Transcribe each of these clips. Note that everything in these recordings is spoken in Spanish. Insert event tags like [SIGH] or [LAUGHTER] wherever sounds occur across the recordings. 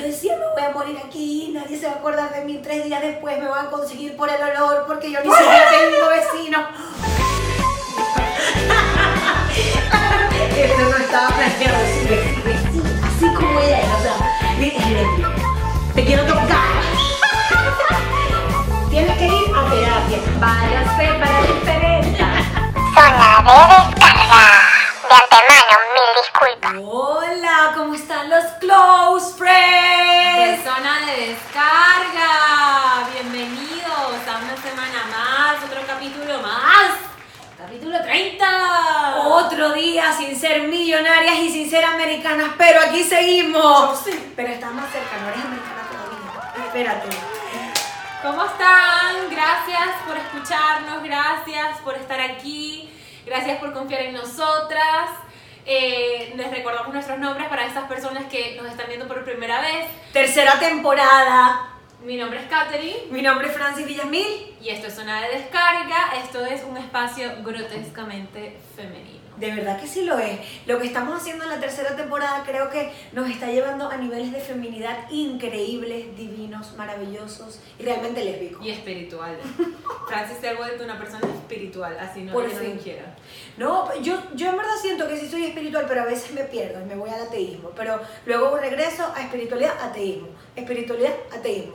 yo decía, me voy a morir aquí, nadie se va a acordar de mí, tres días después me van a conseguir por el olor porque yo ni siquiera tengo vecino. [LAUGHS] Esto no estaba planeado, así, así, así como ella es, o sea, mira, te quiero tocar. Tienes que ir a terapia. Váyase para diferencia. Close friends? zona de descarga. Bienvenidos a una semana más, otro capítulo más. Capítulo 30. Otro día sin ser millonarias y sin ser americanas, pero aquí seguimos. Pero estás más cerca, no eres americana todavía. Espérate. ¿Cómo están? Gracias por escucharnos, gracias por estar aquí, gracias por confiar en nosotras. Eh, les recordamos nuestros nombres para esas personas que nos están viendo por primera vez. Tercera temporada. Mi nombre es Katherine Mi nombre es Francis Villamil. y esto es Zona de Descarga. Esto es un espacio grotescamente femenino. De verdad que sí lo es. Lo que estamos haciendo en la tercera temporada creo que nos está llevando a niveles de feminidad increíbles, divinos, maravillosos y realmente lésbicos. Y espiritual. [LAUGHS] Francis se ha vuelto una persona espiritual, así no Por ella no quiera. No, yo, yo en verdad siento que sí soy espiritual, pero a veces me pierdo y me voy al ateísmo. Pero luego regreso a espiritualidad, ateísmo. Espiritualidad, ateísmo.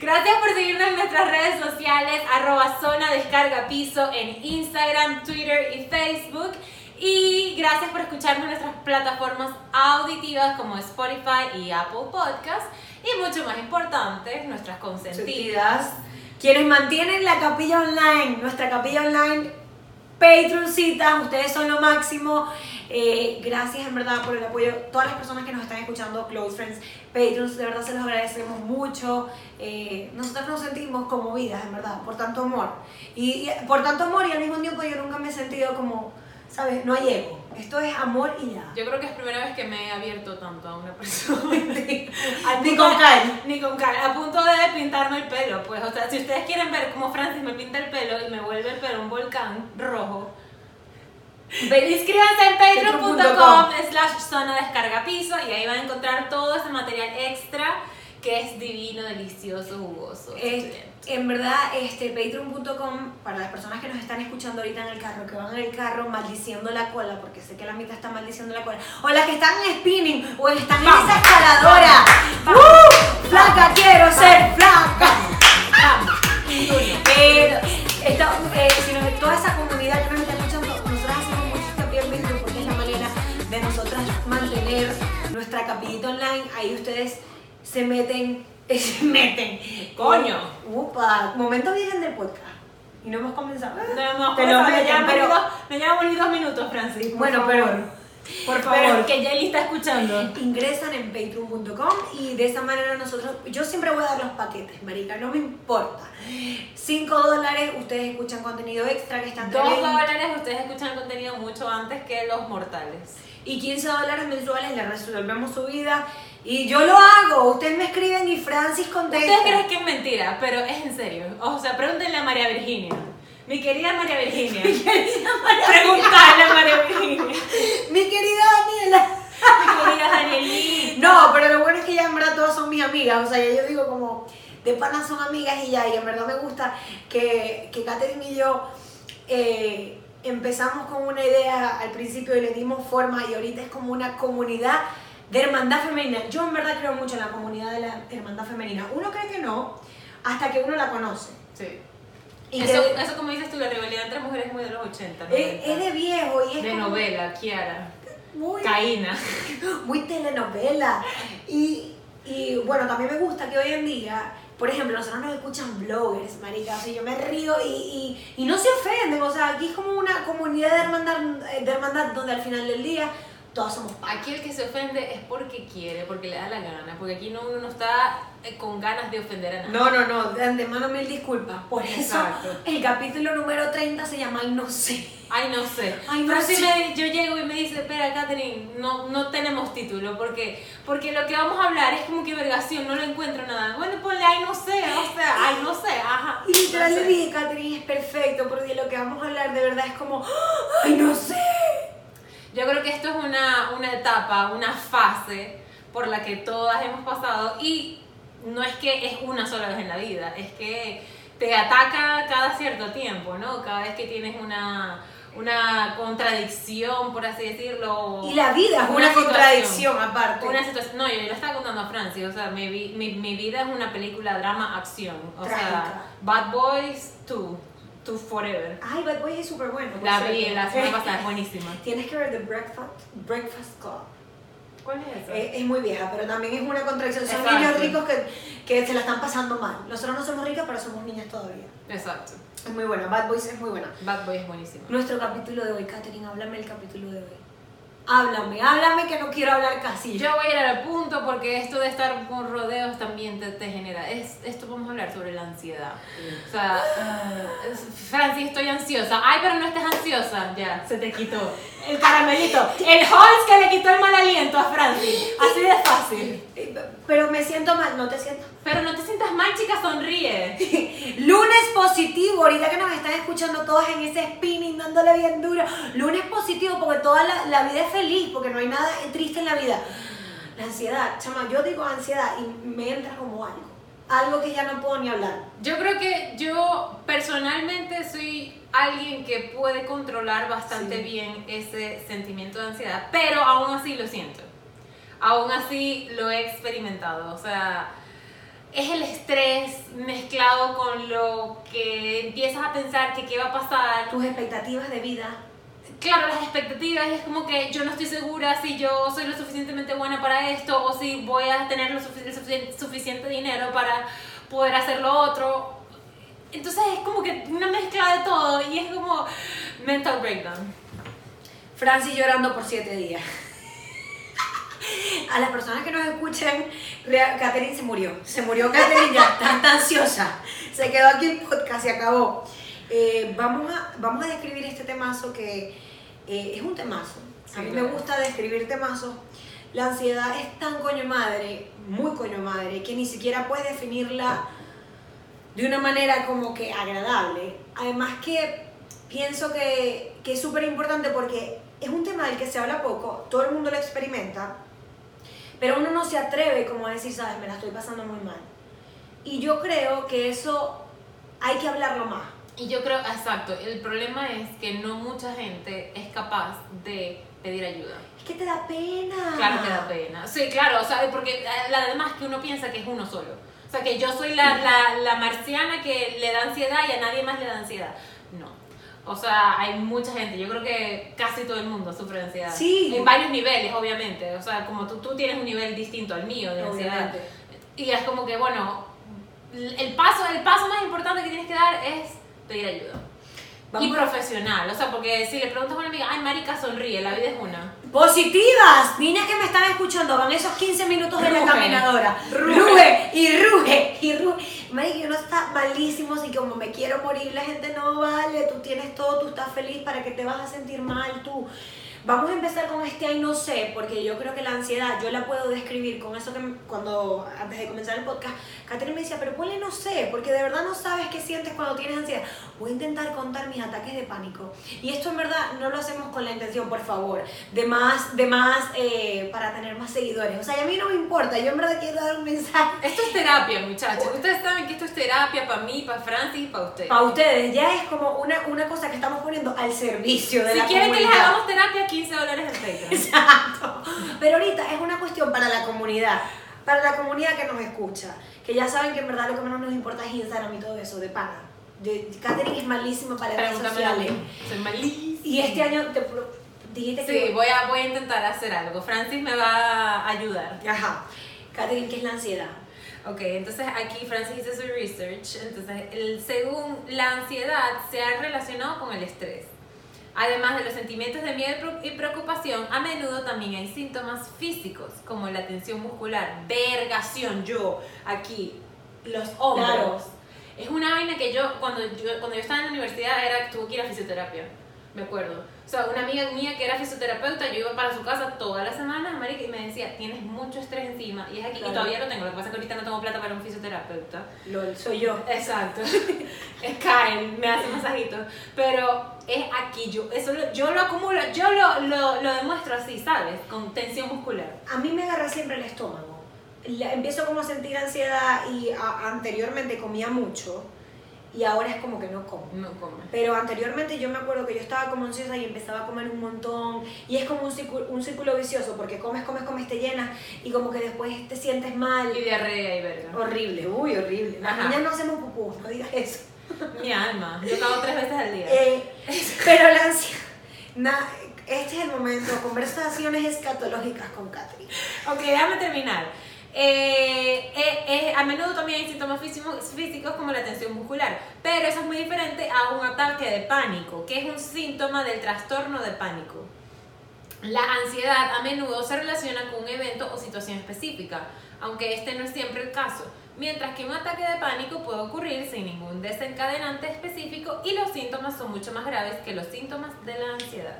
Gracias por seguirnos en nuestras redes sociales, arroba zona descarga piso en Instagram, Twitter y Facebook. Y gracias por escucharnos en nuestras plataformas auditivas como Spotify y Apple Podcast. Y mucho más importante, nuestras consentidas. Sentidas. Quienes mantienen la capilla online, nuestra capilla online, Patreoncitas, ustedes son lo máximo. Eh, gracias en verdad por el apoyo. Todas las personas que nos están escuchando, Close Friends, Patreons, de verdad se los agradecemos mucho. Eh, nosotros nos sentimos conmovidas, en verdad, por tanto amor. Y por tanto amor y al mismo tiempo yo nunca me he sentido como, ¿sabes? No hay ego. Esto es amor y ya. Yo creo que es primera vez que me he abierto tanto a una persona. [LAUGHS] Al Ni con cal. Ni con cal. A punto de pintarme el pelo. Pues, o sea, si ustedes quieren ver cómo Francis me pinta el pelo y me vuelve el pelo un volcán rojo, inscríbanse en patreon.com slash zona descarga piso y ahí van a encontrar todo ese material extra que es divino, delicioso, jugoso. Suculento. En verdad, este, patreon.com, para las personas que nos están escuchando ahorita en el carro, que van en el carro maldiciendo la cola, porque sé que la mitad está maldiciendo la cola, o las que están en spinning, o están en esa escaladora. ¡Uh! ¡Flaca, quiero ser flaca! Eh, esta- eh, si nos- toda esa comunidad que nos está escuchando, nosotros hacemos mucho hincapié en Patreon porque es la manera de nosotras mantener nuestra capillita online. Ahí ustedes se meten, se meten. Coño. Upa, momento virgen del podcast. Y no hemos comenzado. No, no, Te lo me llevamos pero- dos- me llevamos ni dos minutos, Francis. por Bueno, favor. pero- Por pero- favor, que Jelly está escuchando. ingresan en patreon.com y de esa manera nosotros, yo siempre voy a dar los paquetes, marica, no me importa. 5 dólares, ustedes escuchan contenido extra que están Dos dólares, ustedes escuchan contenido mucho antes que los mortales. y 15 dólares mensuales le resolvemos su vida y yo lo hago, ustedes me escriben y Francis contesta. Ustedes creen que es mentira, pero es en serio. O sea, pregúntenle a María Virginia. Mi querida María Virginia. Preguntarle a María Virginia. Mi querida Daniela. Mi querida Danielita. No, pero lo bueno es que ya en verdad todas son mis amigas. O sea, ya yo digo como de panas son amigas y ya. Y en verdad me gusta que, que Katherine y yo eh, empezamos con una idea al principio y le dimos forma y ahorita es como una comunidad de hermandad femenina. Yo en verdad creo mucho en la comunidad de la hermandad femenina. Uno cree que no hasta que uno la conoce. Sí. Y eso, que- eso, como dices tú, la rivalidad entre mujeres es muy de los 80. es, 90. es de viejo y es De como novela, Kiara. muy Caína. [LAUGHS] muy telenovela. Y, y bueno, también me gusta que hoy en día, por ejemplo, nosotros nos escuchan bloggers, marica, o sea, yo me río y, y, y no se ofenden, o sea, aquí es como una comunidad de hermandad, de hermandad donde al final del día todas somos. Aquí el que se ofende es porque quiere, porque le da la gana, porque aquí no, uno no está eh, con ganas de ofender a nadie. No, no, no, de antemano mil disculpas. Por eso Exacto. el capítulo número 30 se llama Ay, no sé. Ay, no sé. Ay, no Pero si sé. me- yo llego y me dice, espera, Katherine, no, no tenemos título, porque, porque lo que vamos a hablar es como que vergación, no lo encuentro nada. Bueno, ponle, ay, no sé, o sea, ay, no sé, ajá. Y literal no le sé. dije, Catherine, es perfecto, porque lo que vamos a hablar de verdad es como, Ay, no sé. Yo creo que esto es una, una etapa, una fase, por la que todas hemos pasado y no es que es una sola vez en la vida, es que te ataca cada cierto tiempo, ¿no? Cada vez que tienes una, una contradicción, por así decirlo. Y la vida es una, contradicción aparte. Una situación, no, yo le estaba contando a Francis, o sea, mi, mi, mi vida es una película drama-acción, o Trágica. sea, Bad Boys 2, 2 Forever. Ay, Bad Boys es súper bueno. La vi la semana [LAUGHS] pasada, es buenísima. Tienes que ver The Breakfast, Breakfast Club. ¿Cuál es esa? Es, es muy vieja, pero también es una contradicción. Son Exacto. niños ricos que, que se la están pasando mal. Nosotros no somos ricas, pero somos niñas todavía. Exacto. Es muy buena. Bad Boys es muy buena. Bad Boy es buenísima. Nuestro capítulo de hoy, Katherine, háblame el capítulo de hoy. Háblame, háblame que no quiero hablar casi. Yo voy a ir al punto porque esto de estar con rodeos también te, te genera. Es, esto vamos a hablar sobre la ansiedad. O sea, es- Francis, estoy ansiosa. Ay, pero no estés ansiosa. Ya, se te quitó. El caramelito. El Halls que le quitó el mal aliento a Francis. Así de fácil. Pero me siento mal, ¿no te siento? Pero no te sientas mal, chica, sonríe. [LAUGHS] Lunes positivo, ahorita que nos están escuchando todas en ese spinning, dándole bien duro. Lunes positivo, porque toda la, la vida es feliz, porque no hay nada triste en la vida. La ansiedad, chama, yo digo ansiedad y me entra como algo. Algo que ya no puedo ni hablar. Yo creo que yo personalmente soy alguien que puede controlar bastante Sí. bien ese sentimiento de ansiedad, pero aún así lo siento. Aún así lo he experimentado. O sea, es el estrés mezclado con lo que empiezas a pensar que qué va a pasar. Tus expectativas de vida. Claro, las expectativas es como que yo no estoy segura si yo soy lo suficientemente buena para esto o si voy a tener lo el sufici- suficiente dinero para poder hacer lo otro. Entonces es como que una mezcla de todo y es como mental breakdown. Francis llorando por siete días. [LAUGHS] A las personas que nos escuchan, Catherine se murió. Se murió Catherine ya, está, está ansiosa. Se quedó aquí el podcast y acabó. Eh, vamos, a, vamos a describir este temazo que eh, es un temazo. Sí, a mí claro. me gusta describir temazos. La ansiedad es tan coño madre, muy coño madre, que ni siquiera puedes definirla de una manera como que agradable. Además que pienso que, que es súper importante porque es un tema del que se habla poco, todo el mundo lo experimenta, pero uno no se atreve como a decir, sabes, me la estoy pasando muy mal. Y yo creo que eso hay que hablarlo más. Y yo creo, exacto, el problema es que no mucha gente es capaz de pedir ayuda. Es que te da pena. Claro que da pena. Sí, claro, o sea, porque eh, además que uno piensa que es uno solo. O sea, que yo soy la, la, la marciana que le da ansiedad y a nadie más le da ansiedad. No. O sea, hay mucha gente, yo creo que casi todo el mundo sufre de ansiedad. Sí. En varios niveles, obviamente. O sea, como tú, tú tienes un nivel distinto al mío de ansiedad. Obviamente. Y es como que, bueno, el paso, el paso más importante que tienes que dar es pedir ayuda. Vamos y profesional, o sea, porque si le preguntas a una amiga, ay, marica, sonríe, la vida es una. Positivas, niñas que me están escuchando, van esos 15 minutos de la Ruge. caminadora. Ruge. Ruge y ruge y ruge. Marica, uno está malísimo, así como me quiero morir, la gente no vale, tú tienes todo, tú estás feliz, ¿para qué te vas a sentir mal tú? Vamos a empezar con este ay no sé, porque yo creo que la ansiedad yo la puedo describir con eso que cuando antes de comenzar el podcast, Catherine me decía, pero ponle no sé, porque de verdad no sabes qué sientes cuando tienes ansiedad. Voy a intentar contar mis ataques de pánico. Y esto en verdad no lo hacemos con la intención, por favor, de más, de más, eh, para tener más seguidores. O sea, y a mí no me importa, yo en verdad quiero dar un mensaje. Esto es terapia, muchachos. Ustedes saben que esto es terapia para mí, para Francis y para ustedes. Para ustedes, ya es como una, una cosa que estamos poniendo al servicio de Si la quieren que les comunidad. hagamos terapia, 15 dólares en Patreon. Exacto. Pero ahorita es una cuestión para la comunidad, para la comunidad que nos escucha, que ya saben que en verdad lo que menos nos importa es Instagram y todo eso, de pana. De, Katherine es malísima para las redes sociales. Soy malísima. Y este año te dijiste Sí, que... voy a, voy a intentar hacer algo. Francis me va a ayudar. Ajá. Katherine, ¿qué es la ansiedad? Ok, entonces aquí Francis hizo su research. Entonces, el, según la ansiedad se ha relacionado con el estrés. Además de los sentimientos de miedo y preocupación, a menudo también hay síntomas físicos, como la tensión muscular, vergación, yo, aquí, los hombros. Claro. Es una vaina que yo cuando, yo, cuando yo estaba en la universidad, era tuve que ir a fisioterapia. Me acuerdo. O sea, una amiga mía que era fisioterapeuta, yo iba para su casa todas las semanas, marica, y me decía, tienes mucho estrés encima. Y es aquí, Claro. y todavía lo tengo. Lo que pasa es que ahorita no tengo plata para un fisioterapeuta. Lo, soy yo. Exacto. [LAUGHS] es Kyle, me hace masajitos. Pero es aquí, yo, eso lo- yo lo acumulo, yo lo, lo, lo demuestro así, ¿sabes? Con tensión muscular. A mí me agarra siempre el estómago. La- empiezo como a sentir ansiedad y a- anteriormente comía mucho y ahora es como que no como. No come. Pero anteriormente yo me acuerdo que yo estaba como ansiosa y empezaba a comer un montón y es como un círculo, un círculo vicioso porque comes, comes, comes, te llenas y como que después te sientes mal. Y diarrea y verga. Horrible, uy, horrible. Las niñas no hacemos pupú, no digas eso. [LAUGHS] Mi alma. Yo cago tres veces al día. Eh, pero la ansiedad... na- este es el momento, conversaciones escatológicas con Catherine. Ok, déjame terminar. Eh, eh, eh, a menudo también hay síntomas físicos, como la tensión muscular, pero eso es muy diferente a un ataque de pánico, que es un síntoma del trastorno de pánico. La ansiedad a menudo se relaciona con un evento o situación específica, aunque este no es siempre el caso, mientras que un ataque de pánico puede ocurrir sin ningún desencadenante específico y los síntomas son mucho más graves que los síntomas de la ansiedad.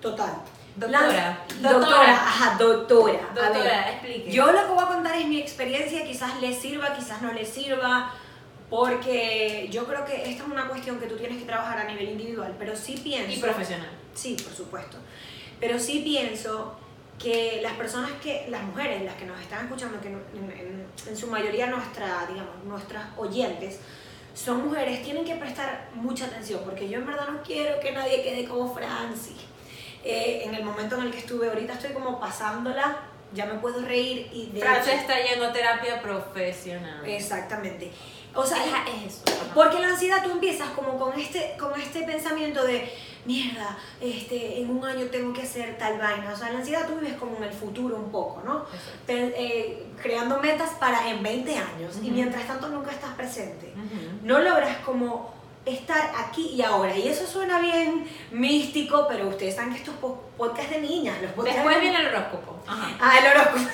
Total. Doctora, doctora. doctora, ajá, doctora. Doctora, explique. Yo lo que voy a contar es mi experiencia, quizás le sirva, quizás no le sirva, porque yo creo que esta es una cuestión que tú tienes que trabajar a nivel individual, pero sí pienso... Y profesional. Sí, por supuesto. Pero sí pienso que las personas que, las mujeres, las que nos están escuchando, que en, en- en su mayoría nuestra, digamos, nuestras oyentes, son mujeres, tienen que prestar mucha atención, porque yo en verdad no quiero que nadie quede como Franci. Eh, en el momento en el que estuve, ahorita estoy como pasándola, ya me puedo reír y de Francia hecho- está yendo a terapia profesional. Exactamente. O sea, Ajá, es eso. ajá. porque la ansiedad tú empiezas como con este, con este pensamiento de, mierda, este, en un año tengo que hacer tal vaina. O sea, la ansiedad tú vives como en el futuro un poco, ¿no? Exacto. Pe- eh, creando metas para en 20 años y Ujú. mientras tanto nunca estás presente. Ujú. No logras como estar aquí y ahora. Y eso suena bien místico, pero ustedes saben que estos po- podcasts de niñas, los podcasts Después de- viene el horóscopo. Ajá. Ah, el horóscopo.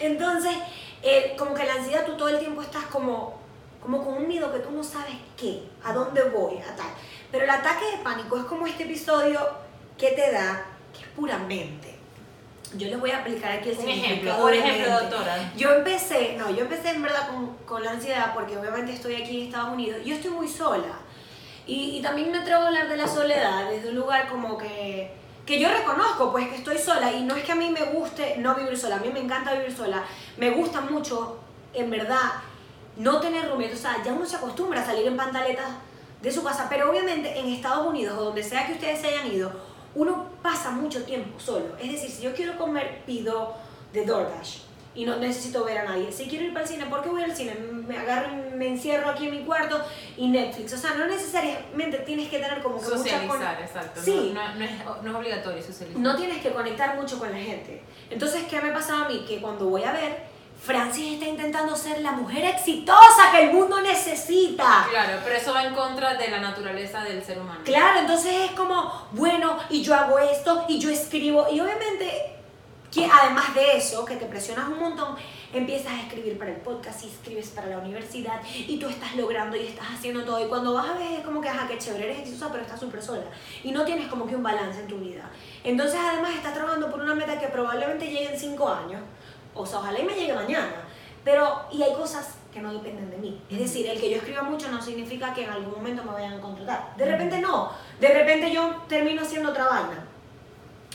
Entonces, eh, como que la ansiedad tú todo el tiempo estás como, como con un miedo que tú no sabes qué, a dónde voy, a tal. Pero el ataque de pánico es como este episodio que te da, que es puramente. Yo les voy a aplicar aquí el Un ejemplo, por ejemplo, doctora. Yo empecé, no, yo empecé en verdad con, con la ansiedad porque obviamente estoy aquí en Estados Unidos. Yo estoy muy sola. Y, y también me atrevo a hablar de la soledad desde un lugar como que, que yo reconozco, pues que estoy sola. Y no es que a mí me guste no vivir sola, a mí me encanta vivir sola. Me gusta mucho, en verdad, no tener roommates. O sea, ya uno se acostumbra a salir en pantaletas de su casa. Pero obviamente en Estados Unidos o donde sea que ustedes se hayan ido, uno pasa mucho tiempo solo. Es decir, si yo quiero comer, pido de DoorDash y no necesito ver a nadie. Si quiero ir para el cine, ¿por qué voy al cine? Me agarro, me encierro aquí en mi cuarto y Netflix. O sea, no necesariamente tienes que tener como que mucha Socializar, exacto. Sí. No, no, no es, no es obligatorio socializar. no tienes que conectar mucho con la gente. Entonces, ¿qué me pasaba a mí? Que cuando voy a ver, Francis está intentando ser la mujer exitosa que el mundo necesita. Claro, pero eso va en contra de la naturaleza del ser humano. Claro, entonces es como, bueno, y yo hago esto, y yo escribo, y obviamente, que además de eso, que te presionas un montón, empiezas a escribir para el podcast y escribes para la universidad, y tú estás logrando y estás haciendo todo, y cuando vas a ver es como que, ajá, qué chévere, eres exitosa, pero estás súper sola, y no tienes como que un balance en tu vida. Entonces, además, estás trabajando por una meta que probablemente llegue en cinco años, o sea, ojalá y me llegue mañana, pero, y hay cosas que no dependen de mí. Es decir, el que yo escriba mucho no significa que en algún momento me vayan a contratar. De repente no. De repente yo termino haciendo otra vaina.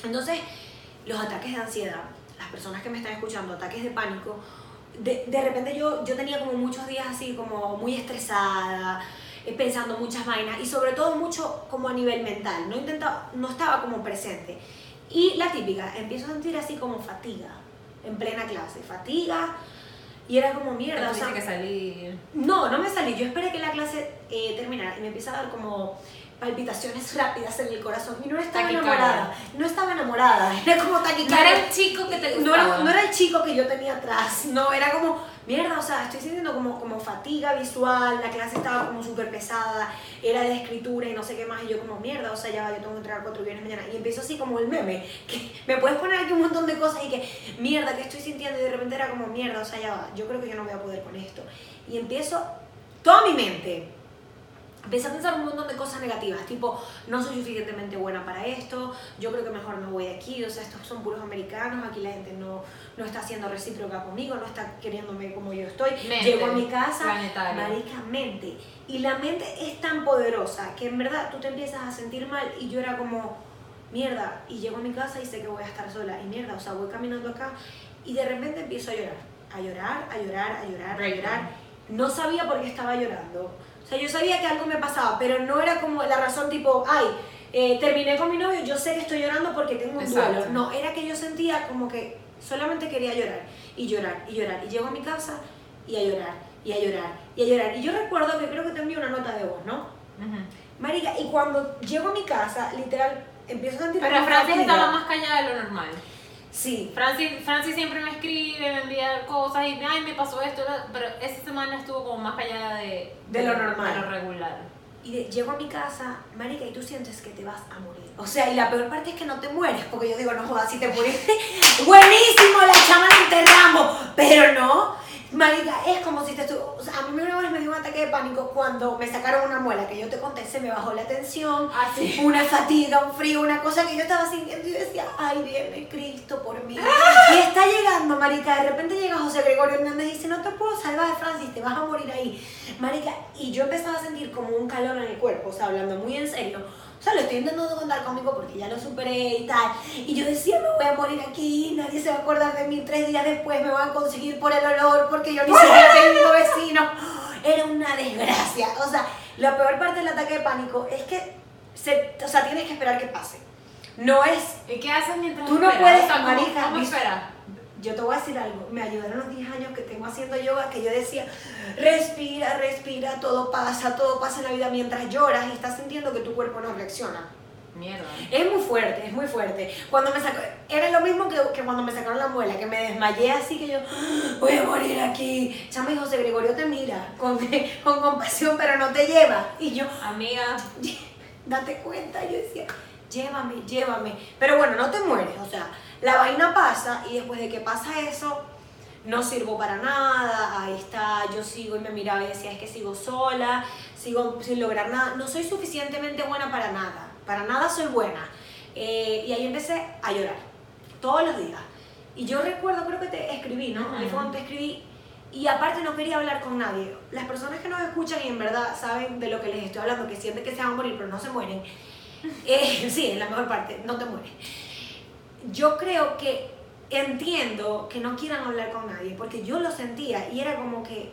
Entonces, los ataques de ansiedad, las personas que me están escuchando, ataques de pánico, de, de repente yo, yo tenía como muchos días así como muy estresada, eh, pensando muchas vainas y sobre todo mucho como a nivel mental. No, intentaba, no estaba como presente. Y la típica, empiezo a sentir así como fatiga en plena clase, fatiga. Y era como mierda, o sea, que salir. no, no me salí. Yo esperé que la clase eh, terminara y me empieza a dar como palpitaciones rápidas en el corazón. Y no estaba Taquicardia. enamorada. No estaba enamorada. [LAUGHS] Era como No taquicardia. era el chico que te No era, no era el chico que yo tenía atrás. No, era como, mierda, o sea, estoy sintiendo como, como fatiga visual. La clase estaba como súper pesada. Era de escritura y no sé qué más. Y yo como, mierda, o sea, ya va, yo tengo que entregar cuatro viernes mañana. Y empiezo así como el meme. [LAUGHS] Que me puedes poner aquí un montón de cosas y que, mierda, que estoy sintiendo. Y de repente era como, mierda, o sea, ya va. Yo creo que yo no voy a poder con esto. Y empiezo, toda mi mente empecé a pensar un montón de cosas negativas, tipo, no soy suficientemente buena para esto, yo creo que mejor me voy de aquí, o sea, estos son puros americanos, aquí la gente no, no está siendo recíproca conmigo, no está queriéndome como yo estoy. Mente, Llego a mi casa, marica, mente. Y la mente es tan poderosa que en verdad tú te empiezas a sentir mal y yo era como, mierda, y llego a mi casa y sé que voy a estar sola, y mierda, o sea, voy caminando acá y de repente empiezo a llorar, a llorar, a llorar, a llorar, a llorar. No sabía por qué estaba llorando. O sea, yo sabía que algo me pasaba, pero no era como la razón tipo, ay, eh, terminé con mi novio, yo sé que estoy llorando porque tengo un Exacto. duelo. No, era que yo sentía como que solamente quería llorar y llorar y llorar. Y llego a mi casa y a llorar y a llorar y a llorar. Y yo recuerdo que creo que te envié una nota de voz, ¿no? Ujú. Marica, y cuando llego a mi casa, literal, empiezo a sentir Pero Francis estaba más callada de lo normal. Sí, Francis, Francis siempre me escribe, me envía cosas y ay, me pasó esto, pero esa semana estuvo como más callada de, De lo normal. de lo regular. Y de- llego a mi casa, marica, y tú sientes que te vas a morir. O sea, y la peor parte es que no te mueres, porque yo digo, no jodas, si te moriste, [LAUGHS] buenísimo, la chama la enterramos. Pero no, marica, es como si te O sea, a mí una vez me dio un ataque de pánico cuando me sacaron una muela, que yo te conté, se me bajó la tensión, Ah, sí. una fatiga, un frío, una cosa que yo estaba sintiendo y yo decía, ay, viene Cristo por mí. Y está llegando, marica, de repente llega José Gregorio Hernández y dice, no te puedo salvar, Francis, te vas a morir ahí. Marica, y yo empezaba a sentir como un calor en el cuerpo, o sea, hablando muy en serio. O sea, lo estoy intentando contar conmigo porque ya lo superé y tal. Y yo decía, me voy a morir aquí, nadie se va a acordar de mí tres días después, me van a conseguir por el olor porque yo ni siquiera tengo vecino. Era una desgracia. O sea, la peor parte del ataque de pánico es que, se, o sea, tienes que esperar que pase. No es ¿Y qué haces mientras Tú no esperas? puedes, O sea, ¿cómo- marica, ¿Cómo esperas? Yo te voy a decir algo, me ayudaron los 10 años que tengo haciendo yoga, que yo decía, respira, respira, todo pasa, todo pasa en la vida mientras lloras y estás sintiendo que tu cuerpo no reacciona. Mierda. Es muy fuerte, es muy fuerte. Cuando me sacó, era lo mismo que, que cuando me sacaron la muela, que me desmayé así que yo, voy a morir aquí. Chama y José Gregorio te mira con, [LAUGHS] con compasión, pero no te lleva. Y yo, Amiga, [LAUGHS] date cuenta, yo decía, llévame, llévame. Pero bueno, no te mueres, o sea, la vaina pasa y después de que pasa eso, no sirvo para nada, ahí está, yo sigo y me miraba y decía, es que sigo sola, sigo sin lograr nada, no soy suficientemente buena para nada, para nada soy buena. Eh, y ahí empecé a llorar, todos los días. Y yo recuerdo, creo que te escribí, ¿no? Fue cuando te escribí. Y aparte no quería hablar con nadie. Las personas que nos escuchan y en verdad saben de lo que les estoy hablando, que sienten que se van a morir pero no se mueren. Eh, [LAUGHS] sí, es la mejor parte, no te mueres. Yo creo que entiendo que no quieran hablar con nadie, porque yo lo sentía y era como que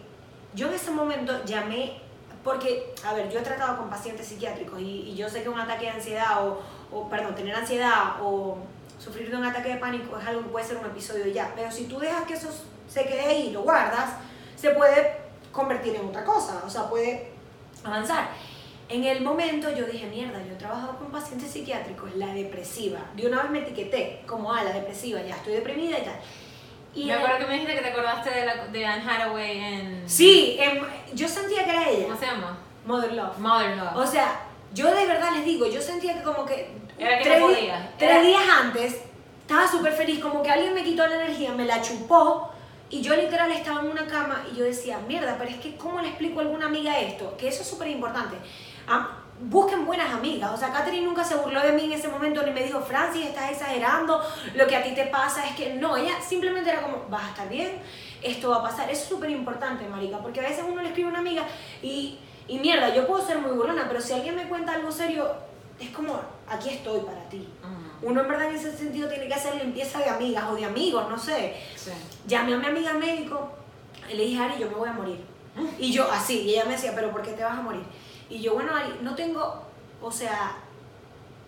yo en ese momento llamé, porque, a ver, yo he tratado con pacientes psiquiátricos y, yo sé que un ataque de ansiedad o, o, perdón, tener ansiedad o sufrir de un ataque de pánico es algo que puede ser un episodio ya, pero si tú dejas que eso se quede ahí y lo guardas, se puede convertir en otra cosa, o sea, puede avanzar. En el momento yo dije, mierda, yo he trabajado con pacientes psiquiátricos, la depresiva. De una vez me etiqueté como, ah, la depresiva, ya estoy deprimida y tal. Y me en- acuerdo que me dijiste que te acordaste de, la, de Anne Hathaway en... Sí, em, yo sentía que era ella. ¿Cómo se llama? Mother Love. Mother Love. O sea, yo de verdad les digo, yo sentía que como que Era que tres, no podía. tres Era- días antes estaba súper feliz, como que alguien me quitó la energía, me la chupó y yo literal estaba en una cama y yo decía, mierda, pero es que ¿cómo le explico a alguna amiga esto? Que eso es súper importante. Ah, busquen buenas amigas. O sea, Katherine nunca se burló de mí en ese momento ni me dijo, Francis, estás exagerando, lo que a ti te pasa es que no, ella simplemente era como, vas a estar bien, esto va a pasar. Eso es súper importante, marica, porque a veces uno le escribe a una amiga y, y mierda, yo puedo ser muy burlona, pero si alguien me cuenta algo serio, es como, aquí estoy para ti. Uno en verdad en ese sentido tiene que hacer limpieza de amigas o de amigos, no sé. sí. Llamé a mi amiga médico y le dije, Ari, yo me voy a morir. Y yo así, y ella me decía, pero ¿por qué te vas a morir? Y yo, bueno, Ari, no tengo, o sea,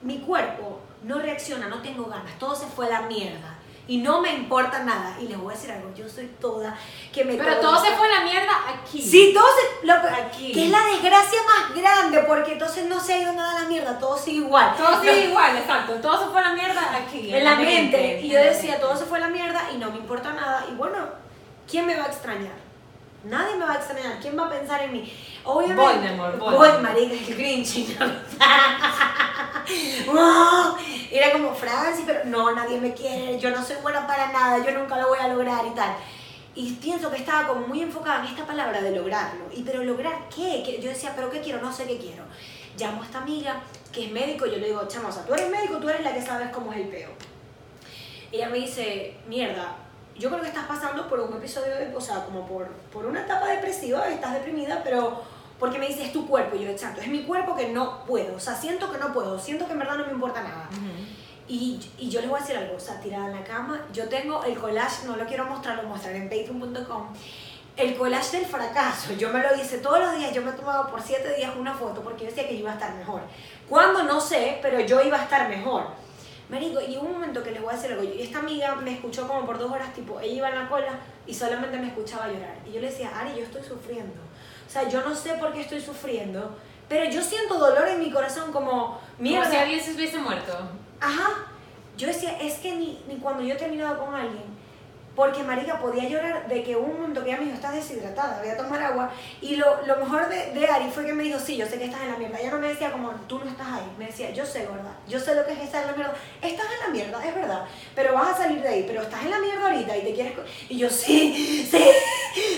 mi cuerpo no reacciona, no tengo ganas, todo se fue a la mierda. Y no me importa nada. Y les voy a decir algo, yo soy toda que me Pero todo se fue a la mierda aquí. Sí, todo se... Lo, Aquí. Que es la desgracia más grande, porque entonces no se ha ido nada a la mierda, todo sigue igual. Todo sigue igual, exacto. Todo se fue a la mierda aquí. en la mente. Y yo decía, mente. todo se fue a la mierda y no me importa nada. Y bueno, ¿quién me va a extrañar? Nadie me va a extrañar. ¿Quién va a pensar en mí? Obviamente. Voldemort, Voy, Voldemort. marica, el Grinch. No. [LAUGHS] Era como Francis, pero no, nadie me quiere. Yo no soy buena para nada. Yo nunca lo voy a lograr y tal. Y pienso que estaba como muy enfocada en esta palabra de lograrlo. Y pero lograr qué? ¿Qué? Yo decía, pero ¿qué quiero? No sé qué quiero. Llamo a esta amiga que es médico y yo le digo, chama, o sea, tú eres médico, tú eres la que sabes cómo es el peo. Ella me dice, mierda, yo creo que estás pasando por un episodio, de, o sea, como por, por una etapa depresiva, estás deprimida, pero porque me dice, es tu cuerpo. Y yo, exacto, es mi cuerpo que no puedo, o sea, siento que no puedo, siento que en verdad no me importa nada. Y, y yo les voy a decir algo, o sea, tirada en la cama, yo tengo el collage, no lo quiero mostrar, lo mostraré en patreon.com, el collage del fracaso, yo me lo hice todos los días, yo me he tomado por siete días una foto porque yo decía que yo iba a estar mejor. Cuando no sé, pero yo iba a estar mejor. Marico, y hubo un momento que les voy a decir algo, y esta amiga me escuchó como por dos horas, tipo, ella iba en la cola y solamente me escuchaba llorar. Y yo le decía, Ari, yo estoy sufriendo. O sea, yo no sé por qué estoy sufriendo, pero yo siento dolor en mi corazón como, mierda. Como si alguien se hubiese muerto. Ajá. Yo decía, es que ni, ni cuando yo he terminado con alguien, porque Marica podía llorar de que un momento que ella me dijo, estás deshidratada, voy a tomar agua. Y lo, lo mejor de, de, Ari fue que me dijo, sí, yo sé que estás en la mierda. Ella no me decía como, tú no estás ahí. Me decía, yo sé, gorda, yo sé lo que es estar en la mierda. Estás en la mierda, es verdad, pero vas a salir de ahí. Pero estás en la mierda ahorita y te quieres... Y yo, sí, sí,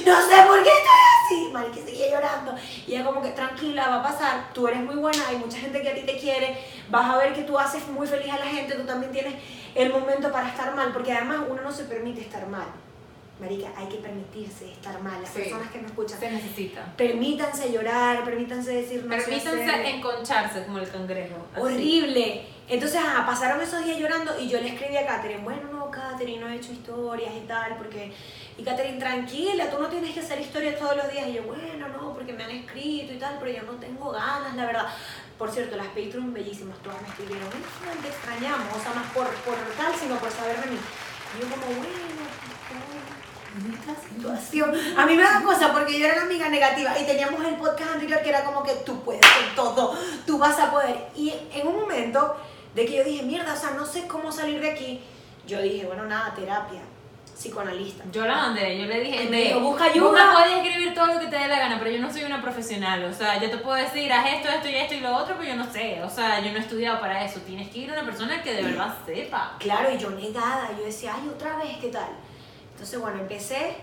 no sé por qué estoy así. Marica seguía llorando. Y ella como que, tranquila, va a pasar, tú eres muy buena, hay mucha gente que a ti te quiere, vas a ver que tú haces muy feliz a la gente, tú también tienes el momento para estar mal, porque además uno no se permite estar mal. Marica, hay que permitirse estar mal. Las Sí. personas que me escuchan, Se necesita. permítanse llorar, permítanse decir no Permítanse hacer. enconcharse como el cangrejo. así. Horrible. Entonces, ajá, pasaron esos días llorando y yo le escribí a Katherine, bueno, no, Katherine, no he hecho historias y tal, porque... Y Katherine, tranquila, tú no tienes que hacer historias todos los días. Y yo, bueno, no, porque me han escrito y tal, pero yo no tengo ganas, la verdad. Por cierto, las Patreon bellísimas, todas me escribieron, "Ay, te extrañamos, o sea, más por, por tal, sino por saber de mí. Y yo como, bueno, esta situación. A mí me da cosa porque yo era la amiga negativa y teníamos el podcast anterior que era como que tú puedes con todo, tú vas a poder. Y en un momento de que yo dije, mierda, o sea, no sé cómo salir de aquí, yo dije, bueno, nada, terapia, psicoanalista. Yo la mandé, yo le dije, me "Ve, dijo, busca Vos ayuda". me puedes escribir todo lo que te dé la gana, pero yo no soy una profesional. O sea, yo te puedo decir, haz esto, esto y esto y lo otro, pero yo no sé. O sea, yo no he estudiado para eso. Tienes que ir a una persona que de verdad sepa. Claro, y yo negada, yo decía, ay, otra vez, ¿qué tal? Entonces, bueno, empecé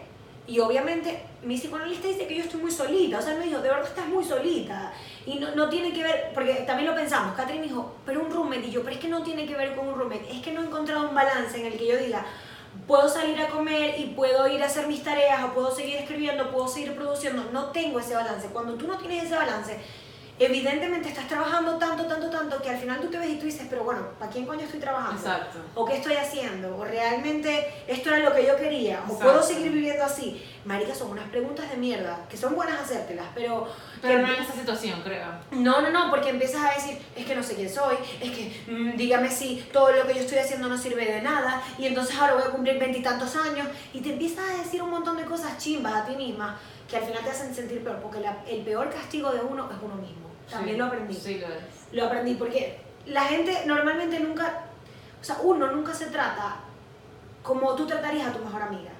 y obviamente mi psicoanalista dice que yo estoy muy solita, o sea, me dijo, de verdad estás muy solita. Y no, no tiene que ver, porque también lo pensamos, Catherine me dijo, pero un roommate, y yo, pero es que no tiene que ver con un roommate, es que no he encontrado un balance en el que yo diga, puedo salir a comer y puedo ir a hacer mis tareas, o puedo seguir escribiendo, puedo seguir produciendo, no tengo ese balance. Cuando tú no tienes ese balance, evidentemente estás trabajando tanto, tanto, tanto, que al final tú te ves y tú dices, pero bueno, ¿para quién coño estoy trabajando? Exacto. o qué estoy haciendo, o realmente esto era lo que yo quería, o Exacto. puedo seguir viviendo así. Marica, son unas preguntas de mierda, que son buenas hacértelas, pero... Pero que- no en esa situación, creo. no, no, no, porque empiezas a decir, es que no sé quién soy, es que mm, dígame si todo lo que yo estoy haciendo no sirve de nada, y entonces ahora voy a cumplir veintitantos años, y te empiezas a decir un montón de cosas chimbas a ti misma, que al final te hacen sentir peor, porque la- el peor castigo de uno es uno mismo. También Sí, lo aprendí. Sí, lo es. Lo aprendí porque la gente normalmente nunca, o sea, uno nunca se trata como tú tratarías a tu mejor amiga.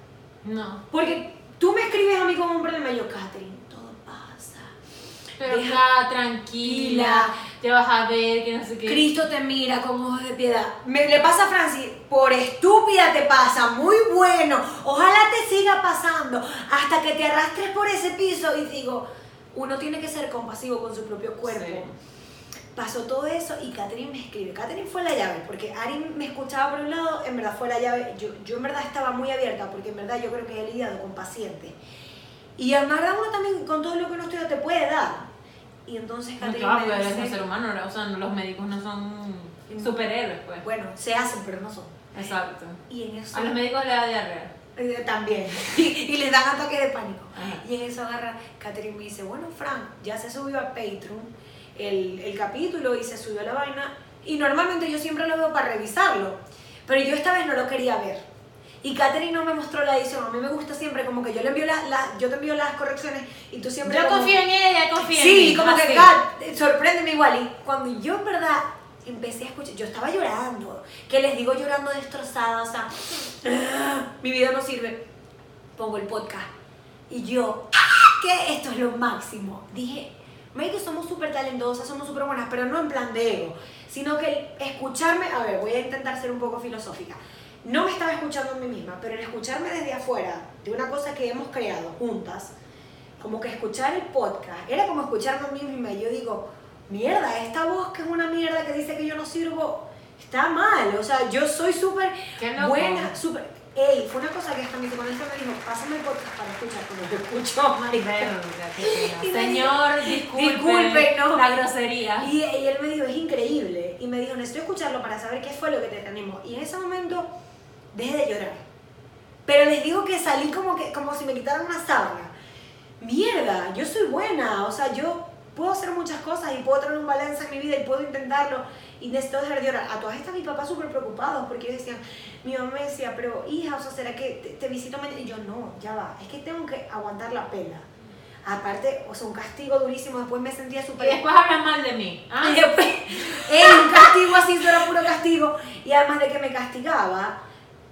No. Porque tú me escribes a mí con un problema y yo, Catherine, todo pasa. Pero Deja- acá, tranquila, te vas a ver, que no sé qué. Cristo te mira con ojos de piedad. Me, le pasa a Francis, por estúpida te pasa, muy bueno. Ojalá te siga pasando hasta que te arrastres por ese piso y digo, uno tiene que ser compasivo con su propio cuerpo. Sí. Pasó todo eso y Catherine me escribe. Catherine fue la llave, porque Ari me escuchaba por un lado, en verdad fue la llave. Yo, yo en verdad estaba muy abierta, porque en verdad yo creo que he lidiado con pacientes. Y verdad uno también con todo lo que uno estudia te puede dar. Y entonces No, Catherine claro, me porque eres un dice, ser humano, o sea, los médicos no son superhéroes, pues. bueno, se hacen, pero no son. Exacto. Y en eso... A los médicos le da diarrea. Eh, También. [LAUGHS] Y, y les dan ataques de pánico. Ajá. Y en eso agarra, Catherine me dice, bueno, Frank, ya se subió a Patreon el, el capítulo y se subió la vaina. Y normalmente yo siempre lo veo para revisarlo. Pero yo esta vez no lo quería ver. Y Catherine no me mostró la edición. A mí me gusta siempre como que yo le envío las, las- yo te envío las correcciones y tú siempre... Yo como- confío en ella, confío en Sí, mí. como que así. Kat, sorpréndeme igual. Y cuando yo en verdad empecé a escuchar, yo estaba llorando, que les digo llorando destrozada, o sea, mi vida no sirve. Pongo el podcast y yo, que esto es lo máximo. Dije, que somos súper talentosas, somos súper buenas, pero no en plan de ego, sino que escucharme, a ver, voy a intentar ser un poco filosófica. no me estaba escuchando a mí misma, pero el escucharme desde afuera de una cosa que hemos creado juntas, como que escuchar el podcast, era como escucharme a mí misma y yo digo, mierda, esta voz que es una mierda que dice que yo no sirvo, está mal, o sea, yo soy súper buena, súper... Ey, fue una cosa que hasta mi psicoanalista me dijo, pásame el podcast para escuchar, como yo escucho, marica. [LAUGHS] Señor, disculpe, Disculpe, no. la grosería. Y, y él me dijo, es increíble. Y me dijo, necesito escucharlo para saber qué fue lo que te animó. Y en ese momento dejé de llorar. Pero les digo que salí como, que, como si me quitaran una sábana. Mierda, yo soy buena. O sea, yo puedo hacer muchas cosas y puedo tener un balance en mi vida y puedo intentarlo. Y necesito dejar de llorar. A todas estas mis papás súper preocupados porque ellos decían, mi mamá me decía, pero hija, o sea, ¿será que te, te visito mañana? Y yo, no, ya va. Es que tengo que aguantar la pena. Aparte, o sea, un castigo durísimo. Después me sentía Y súper... después hablan mal de mí. [LAUGHS] Ah, Y después, era un castigo así, eso era puro castigo. Y además de que me castigaba,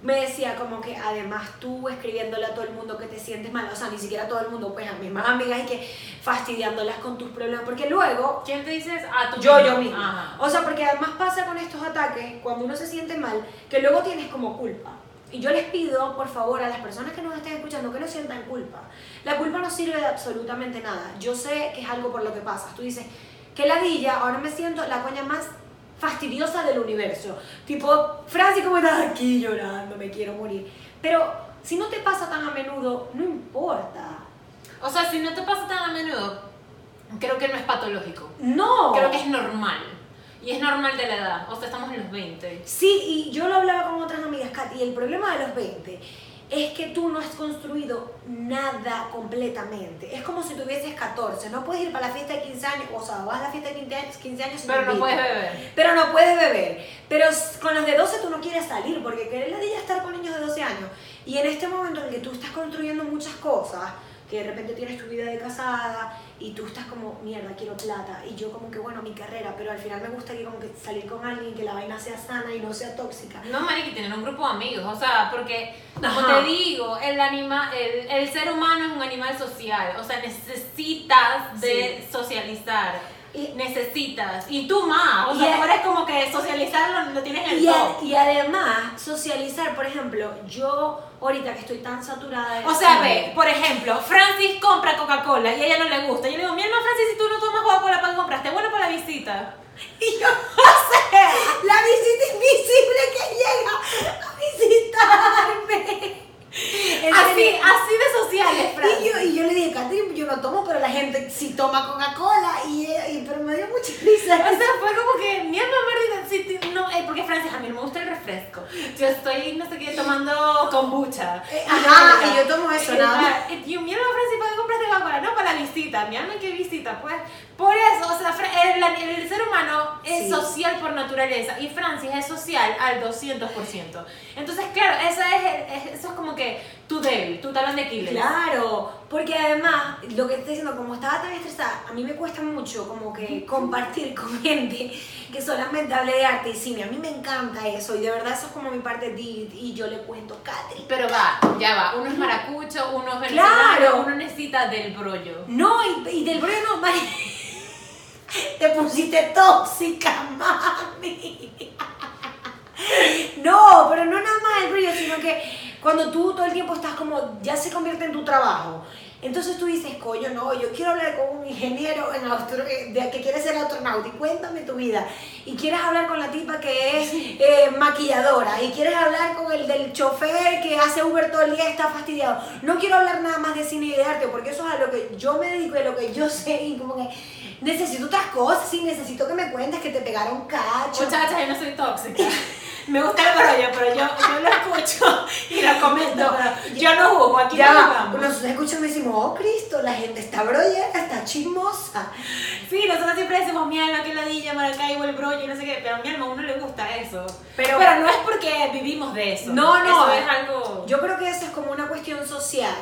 me decía como que además tú escribiéndole a todo el mundo que te sientes mal, o sea, ni siquiera a todo el mundo, pues a mis más amigas y que fastidiándolas con tus problemas, porque luego ¿Quién te dices? A tu yo, yo misma. Ajá. O sea, porque además pasa con estos ataques, cuando uno se siente mal, que luego tienes como culpa. Y yo les pido, por favor, a las personas que nos estén escuchando, que no sientan culpa. La culpa no sirve de absolutamente nada. Yo sé que es algo por lo que pasas. Tú dices, que ladilla, ahora me siento la coña más fastidiosa del universo. Tipo, Francis, como estás aquí llorando, me quiero morir. Pero si no te pasa tan a menudo, no importa. O sea, si no te pasa tan a menudo, creo que no es patológico. No. Creo que es normal. Y es normal de la edad. O sea, estamos en los 20. Sí, y yo lo hablaba con otras amigas, Kat, y el problema de los 20 es que tú no has construido nada completamente. Es como si tuvieses 14, no puedes ir para la fiesta de 15 años, o sea, vas a la fiesta de 15 años, 15 años Pero no puedes beber. Pero no puedes beber. Pero con los de 12 tú no quieres salir porque querés la de estar con niños de 12 años. Y en este momento en el que tú estás construyendo muchas cosas, que de repente tienes tu vida de casada y tú estás como, mierda, quiero plata. Y yo como que, bueno, mi carrera, pero al final me gustaría como que salir con alguien que la vaina sea sana y no sea tóxica. No, marica, tener un grupo de amigos, o sea, porque, como Ajá. te digo, el, anima, el, el ser humano es un animal social, o sea, necesitas de socializar, Y- necesitas, y tú más, o sea, a- tú eres como que socializar lo, tienes en el Y, a- top. y además, socializar, por ejemplo, yo ahorita que estoy tan saturada de O sea, ve, por ejemplo, Francis compra Coca-Cola y a ella no le gusta. Yo le digo, mi hermano Francis, si tú no tomas Coca-Cola, ¿para qué compraste? Bueno, para la visita. [LAUGHS] Y yo, o sea, la visita invisible que llega a visitarme. Así, así de sociales, Y Francis. yo, y yo le dije, Catherine, yo no tomo, pero la gente sí toma Coca-Cola. Y, y- pero me dio mucha risa. O sea, fue como que mi alma sí, no, eh, porque Francis, a mí no me gusta el refresco. Yo estoy, no sé qué, tomando kombucha. Eh, Y ajá, y yo tomo eso, y nada Y yo, mi alma Francis, ¿para qué compraste Coca-Cola? No, para la visita. Mi alma, ¿qué visita? Pues, por eso, o sea, Fra- el, el ser humano es Sí. social por naturaleza y Francis es social al 200%. Entonces, claro, eso es, es- eso es como que tu débil, tu talón de Aquiles. Claro, porque además, lo que estoy diciendo, como estaba tan estresada, a mí me cuesta mucho como que compartir [LAUGHS] con gente que solamente hable de arte y cine. A mí me encanta eso y de verdad eso es como mi parte de y yo le cuento, Catri. Pero va, ya va. Uno es maracucho, uno es venezolano, Claro. uno necesita del brollo. No, y, y del brollo no. [LAUGHS] Te pusiste tóxica, mami. No, pero no nada más el brollo, sino que cuando tú todo el tiempo estás como, ya se convierte en tu trabajo. Entonces tú dices, coño, no, yo quiero hablar con un ingeniero en astro- eh, de, que quiere ser astronauta y cuéntame tu vida. Y quieres hablar con la tipa que es eh, maquilladora y quieres hablar con el del chofer que hace Uber todo el día y está fastidiado. No quiero hablar nada más de cine y de arte porque eso es a lo que yo me dedico y a lo que yo [LAUGHS] sé y como que necesito otras cosas, sí, necesito que me cuentes que te pegaron cacho. Muchachas, yo no soy tóxica. [LAUGHS] Me gusta el brollo, pero yo, yo lo escucho y lo comento. pero yo no juzgo, aquí ya, no jugamos. nosotros escuchamos y decimos, oh Cristo, la gente está brollera, está chismosa. Sí, nosotros siempre decimos mi alma, que ladilla, Maracaibo, el brollo, no sé qué, pero a mi alma a uno le gusta eso. Pero- no es porque vivimos de eso. No, no. Eso es algo... Yo creo que eso es como una cuestión social.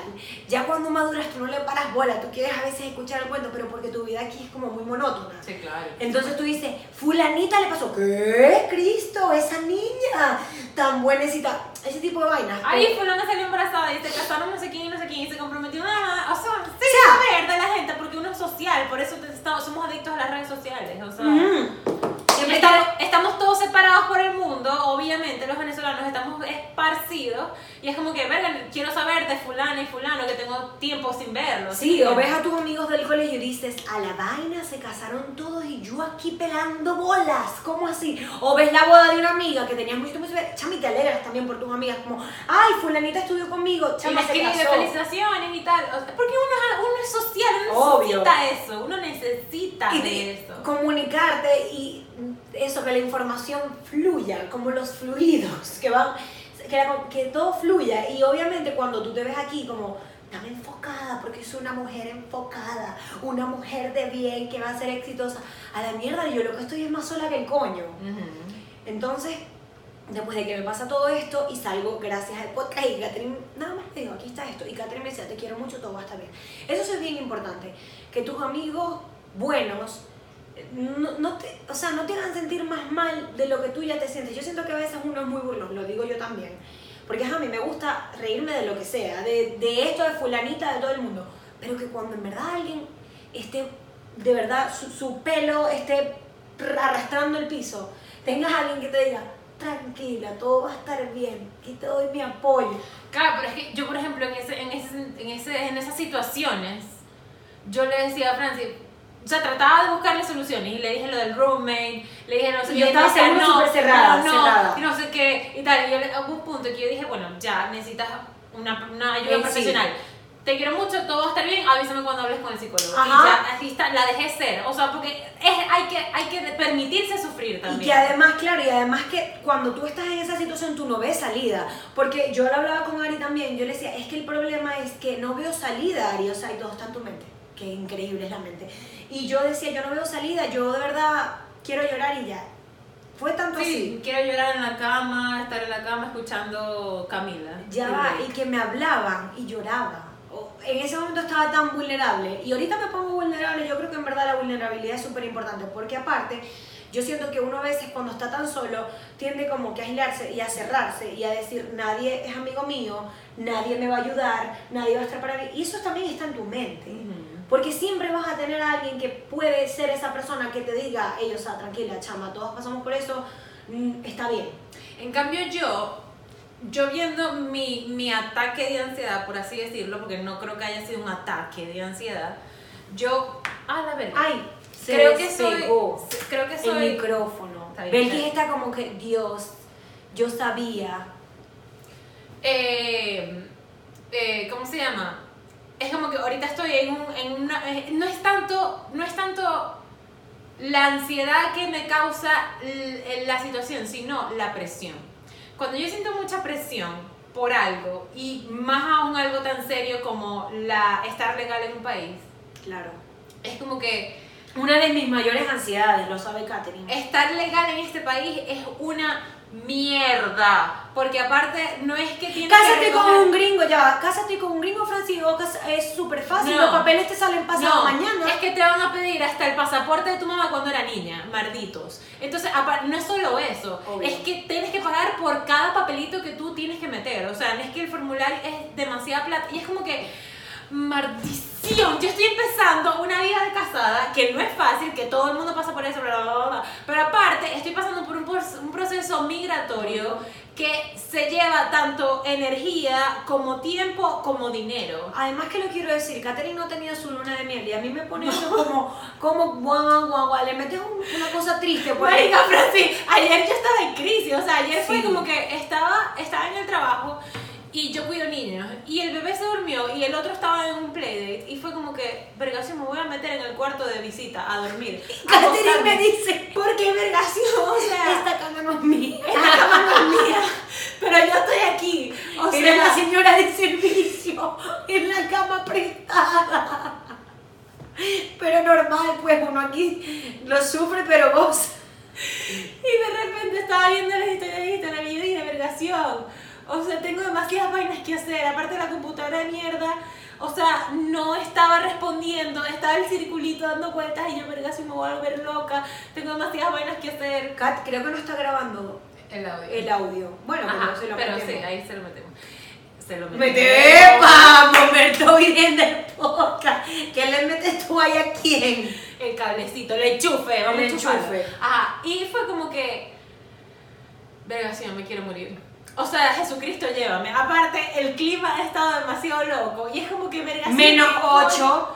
Ya cuando maduras tú no le paras bola, tú quieres a veces escuchar el cuento, pero porque tu vida aquí es como muy monótona. Sí, claro. Entonces tú dices, fulanita le pasó, ¿qué? Cristo, esa niña tan buenecita. Ese tipo de vainas. Ahí fulana salió embarazada y se casaron no sé quién y no sé quién y se comprometió nada. O sea, sí, O sea- de la gente porque uno es social, por eso te- estamos- somos adictos a las redes sociales. O sea. Estamos, estamos todos separados por el mundo, obviamente los venezolanos estamos conocidos y es como que, verga, quiero saber de fulano y fulano que tengo tiempo sin verlos. Sí, o ves a tus amigos del colegio y dices, a la vaina se casaron todos y yo aquí pelando bolas, ¿cómo así? O ves la boda de una amiga que tenías mucho tiempo sin ver, chami, te alegras también por tus amigas, como, ay, fulanita estudió conmigo, chama, se casó. felicitaciones y tal. O sea, porque uno, es- uno es social, uno Obvio. necesita eso, uno necesita y de eso. comunicarte y eso, que la información fluya, como los fluidos, que van, que, la- que todo fluya. Y obviamente cuando tú te ves aquí como tan enfocada, porque es una mujer enfocada, una mujer de bien que va a ser exitosa, a la mierda, yo lo que estoy es más sola que el coño. Entonces, después de que me pasa todo esto y salgo gracias al podcast y Catherine nada más me dijo, aquí está esto, y Catherine me decía, te quiero mucho, todo va a estar bien. Eso es bien importante, que tus amigos buenos no, no te, o sea, no te hagan sentir más mal de lo que tú ya te sientes. Yo siento que a veces uno es muy burlón, lo digo yo también. Porque a mí me gusta reírme de lo que sea, de, de esto, de fulanita, de todo el mundo. Pero que cuando en verdad alguien esté, de verdad, su, su pelo esté arrastrando el piso, tengas a alguien que te diga, tranquila, todo va a estar bien, que te doy mi apoyo. Claro, pero es que yo, por ejemplo, en, ese, en, ese, en, ese, en esas situaciones, yo le decía a Francis, o sea, trataba de buscarle soluciones y le dije lo del roommate, le dije no sé qué, yo estaba decía, no, cerrada, no, cerrada. y no sé qué, y tal. Y yo le, hubo un punto que yo dije, bueno, ya necesitas una, una ayuda Eh, sí. profesional. Te quiero mucho, todo va a estar bien, avísame cuando hables con el psicólogo. Ajá. Y ya, así está, la dejé ser. O sea, porque es, hay, que, hay que permitirse sufrir también. Y que además, claro, y además que cuando tú estás en esa situación tú no ves salida. Porque yo lo hablaba con Ari también, yo le decía, es que el problema es que no veo salida, Ari, o sea, y todo está en tu mente. Qué increíble es la mente. Y yo decía, yo no veo salida, yo de verdad quiero llorar y ya. Fue tanto Sí, así. quiero llorar en la cama, estar en la cama escuchando Camila. Ya va, y que me hablaban y lloraba. O- En ese momento estaba tan vulnerable. Y ahorita me pongo vulnerable. Yo creo que en verdad la vulnerabilidad es súper importante. Porque aparte, yo siento que uno a veces cuando está tan solo tiende como que a aislarse y a cerrarse y a decir, nadie es amigo mío, nadie me va a ayudar, nadie va a estar para mí. Y eso también está en tu mente. Ujú. Porque siempre vas a tener a alguien que puede ser esa persona que te diga, ellos, o sea, tranquila, chama, todos pasamos por eso, mm, está bien. En cambio yo, yo viendo mi, mi ataque de ansiedad, por así decirlo, porque no creo que haya sido un ataque de ansiedad, yo, a la verdad, Ay, se creo que soy, creo que el soy, micrófono. Está bien, Belkis está está como que, Dios, yo sabía. eh, eh, ¿cómo se llama? Es como que ahorita estoy en, un, en una, eh, no es tanto, no es tanto la ansiedad que me causa l- la situación, sino la presión. Cuando yo siento mucha presión por algo, y más aún algo tan serio como la estar legal en un país, Claro. es como que Una de mis mayores ansiedades, lo sabe Katherine. estar legal en este país es una mierda. Porque aparte, no es que tienes Cásate que con recoger- un gringo, ya va. Cásate con un gringo, Francis, o cas- es súper fácil. No. Los papeles te salen pasado No, mañana. Es que te van a pedir hasta el pasaporte de tu mamá cuando era niña, marditos. Entonces, no es solo eso, Obvio. es que tienes que pagar por cada papelito que tú tienes que meter. O sea, no es que el formulario es demasiada plata. Y es como que, maldición, yo estoy empezando una vida de casada que no es fácil, que todo el mundo pasa por eso, bla, bla, bla. Pero aparte, estoy pasando por un, un proceso migratorio que se lleva tanto energía como tiempo como dinero. Además que lo quiero decir, Katherine no tenía su luna de miel y a mí me pone eso [LAUGHS] como, como guau, guau, guau, le metes un- una cosa triste por. Marica, sí, ayer yo estaba en crisis, o sea, ayer fue Sí. como que estaba, estaba en el trabajo y yo cuido niños y el bebé se durmió y el otro estaba en un playdate y fue como que, vergación, me voy a meter en el cuarto de visita a dormir. acostarme. me dice, ¿Por qué vergación? O sea, esta cama no es mía. esta cama no es mía, pero yo estoy aquí. O Eres la sea, señora de servicio en la cama prestada. Pero normal, pues uno aquí lo sufre, pero vos. Y de repente estaba viendo las historias de Instagram y yo dije, vergación. O sea, tengo demasiadas vainas que hacer. Aparte de la computadora de mierda. O sea, no estaba respondiendo. Estaba el circulito dando vueltas y yo, vergación, me voy a volver loca. Tengo demasiadas vainas que hacer. Kat, creo que no está grabando El audio. el audio. Bueno, Ajá, pero se lo pero metemos. sí, ahí se lo metemos. Se lo metemos. Mete, vamos, [LAUGHS] me estoy viendo el podcast. ¿Qué le metes tú ahí a quién? el cablecito, el enchufe, vamos El enchufe. Ajá, y fue como que, vergación, me quiero morir. O sea, Jesucristo llévame. Aparte, el clima ha estado demasiado loco. Y es como que, verga, Menos ¿qué coño- 8.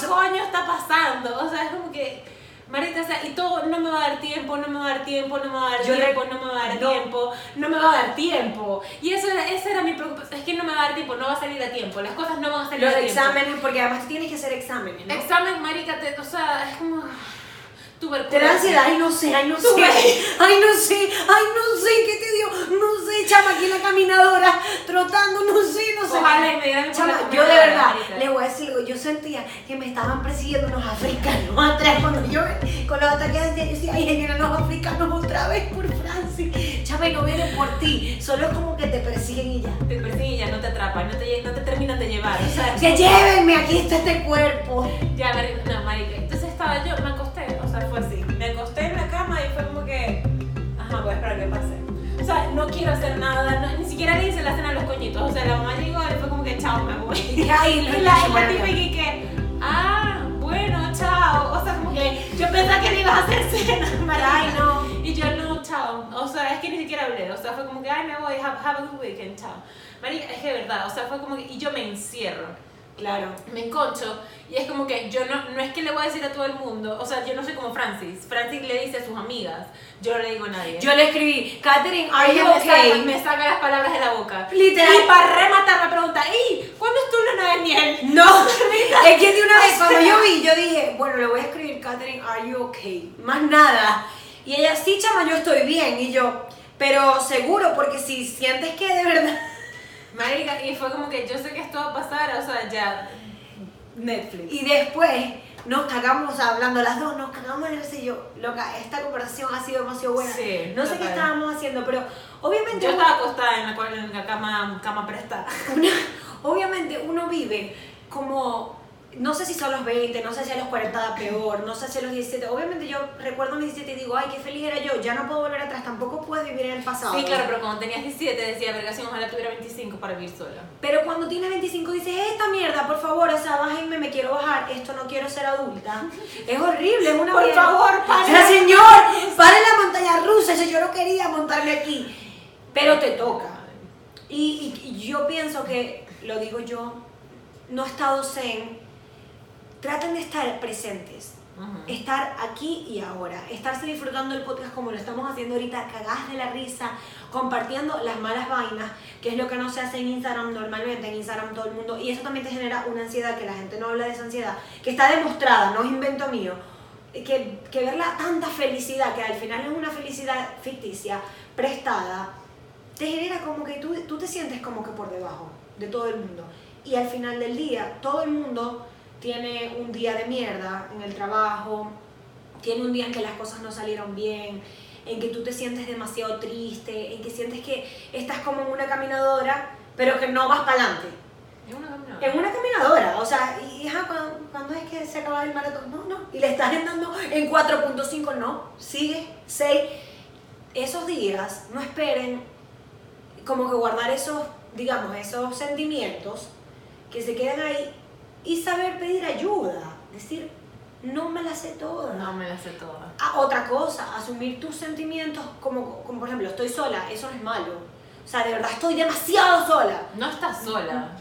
¿Qué coño está pasando? O sea, es como que. Marita, o sea, y todo, no me va a dar tiempo, no me va a dar tiempo, no me va a dar Yo tiempo, no me va a dar no. tiempo, no me va a dar tiempo. Y eso era, esa era mi preocupación, es que no me va a dar tiempo, no va a salir a tiempo, las cosas no van a salir Los a tiempo. exámenes, porque además tú tienes que hacer exámenes, ¿no? Examen, marica, te, o sea, es como Te da ansiedad, ay no sé, ay no sé, ay no sé, ay no sé, ¿qué te dio? No sé, chama, aquí en la caminadora, trotando, no sé, no sé. Ojalá y me dieran Chama, yo de verdad, les voy a decir algo, yo sentía que me estaban persiguiendo unos africanos atrás, cuando yo con los ataques de yo decía, ay, vienen los africanos otra vez por Francis. Chama, y no vienen por ti, solo es como que te persiguen y ya. Te persiguen y ya no te atrapan, no te, no te terminan de llevar, o sea, Ya llévenme, aquí está este cuerpo. Ya, no, marica. Entonces estaba yo, me acosté, sea, fue así. Me acosté en la cama y fue como que, ajá, voy a esperar que pase. O sea, no quiero hacer nada, no- ni siquiera le hice la cena a los coñitos. O sea, la mamá llegó y fue como que, chao, me voy. Y ahí, Y [LAUGHS] la, la tipa y que, ah, bueno, chao. O sea, como que yo pensaba que le ibas a hacer cena. [LAUGHS] Ay, no. Y yo, no, chao. O sea, es que ni siquiera hablé. O sea, fue como que, ay, me voy, have, have a good weekend, chao. Marica, es que verdad, o sea, fue como que, y yo me encierro Claro. me enconcho y es como que yo no, no es que le voy a decir a todo el mundo, o sea, yo no soy como Francis. Francis le dice a sus amigas, yo no le digo a nadie. Yo le escribí, Katherine, are you Ella me, saca, okay? me saca las palabras de la boca. Literal. Y para rematar me pregunta, ¿y cuándo es tu luna de miel? No, [LAUGHS] es que de una vez cuando yo vi, yo dije, bueno, le voy a escribir, Katherine, are you okay? Más nada. Y ella, sí, chama, yo estoy bien. Y yo, pero seguro, porque si sientes que de verdad... Marica, y fue como que yo sé que esto va a pasar, o sea, ya. Netflix. Y después nos cagamos hablando las dos, nos cagamos en el yo, loca, esta conversación ha sido demasiado buena. Sí, no sé qué estábamos haciendo, pero obviamente... Yo uno- estaba acostada en la, en la cama, cama prestada. [LAUGHS] una- obviamente uno vive como, no sé si son los 20, no sé si a los 40 da peor, no sé si a los 17. Obviamente yo recuerdo mis 17 y digo, ay, qué feliz era yo, ya no puedo volver atrás, tampoco puedes vivir en el pasado. Sí, claro, pero cuando tenías 17 decía, vergación, ojalá tuviera 25 para vivir sola. Pero cuando tienes 25 dices, esta mierda, por favor, o sea, bájenme, me quiero bajar, esto no quiero ser adulta. Es horrible, es una Por mierda. favor, pare. Sea, señor, pare la montaña rusa, yo no quería montarme aquí. Pero te toca. Y, y- y yo pienso que, lo digo yo, no he estado zen. Traten de estar presentes. Ujú. Estar aquí y ahora. Estarse disfrutando el podcast como lo estamos haciendo ahorita, cagadas de la risa, compartiendo las malas vainas, que es lo que no se hace en Instagram normalmente. En Instagram todo el mundo. Y eso también te genera una ansiedad, que la gente no habla de esa ansiedad, que está demostrada, no es invento mío. Que, que ver la tanta felicidad, que al final es una felicidad ficticia, prestada, te genera como que tú, tú te sientes como que por debajo de todo el mundo. Y al final del día, todo el mundo tiene un día de mierda en el trabajo, tiene un día en que las cosas no salieron bien, en que tú te sientes demasiado triste, en que sientes que estás como en una caminadora, pero que no vas para adelante. Es una caminadora. En una caminadora, o sea, y ajá, ¿cuándo, cuándo es que se acaba el maratón? No, no. Y le estás andando en 4.5, no. Sigue, 6. Esos días, no esperen como que guardar esos, digamos, esos sentimientos que se quedan ahí y saber pedir ayuda. Decir, no me la sé toda. No me la sé toda. Ah, otra cosa, asumir tus sentimientos como, como por ejemplo, estoy sola, eso no es malo. O sea, de verdad estoy demasiado sola. No estás sola.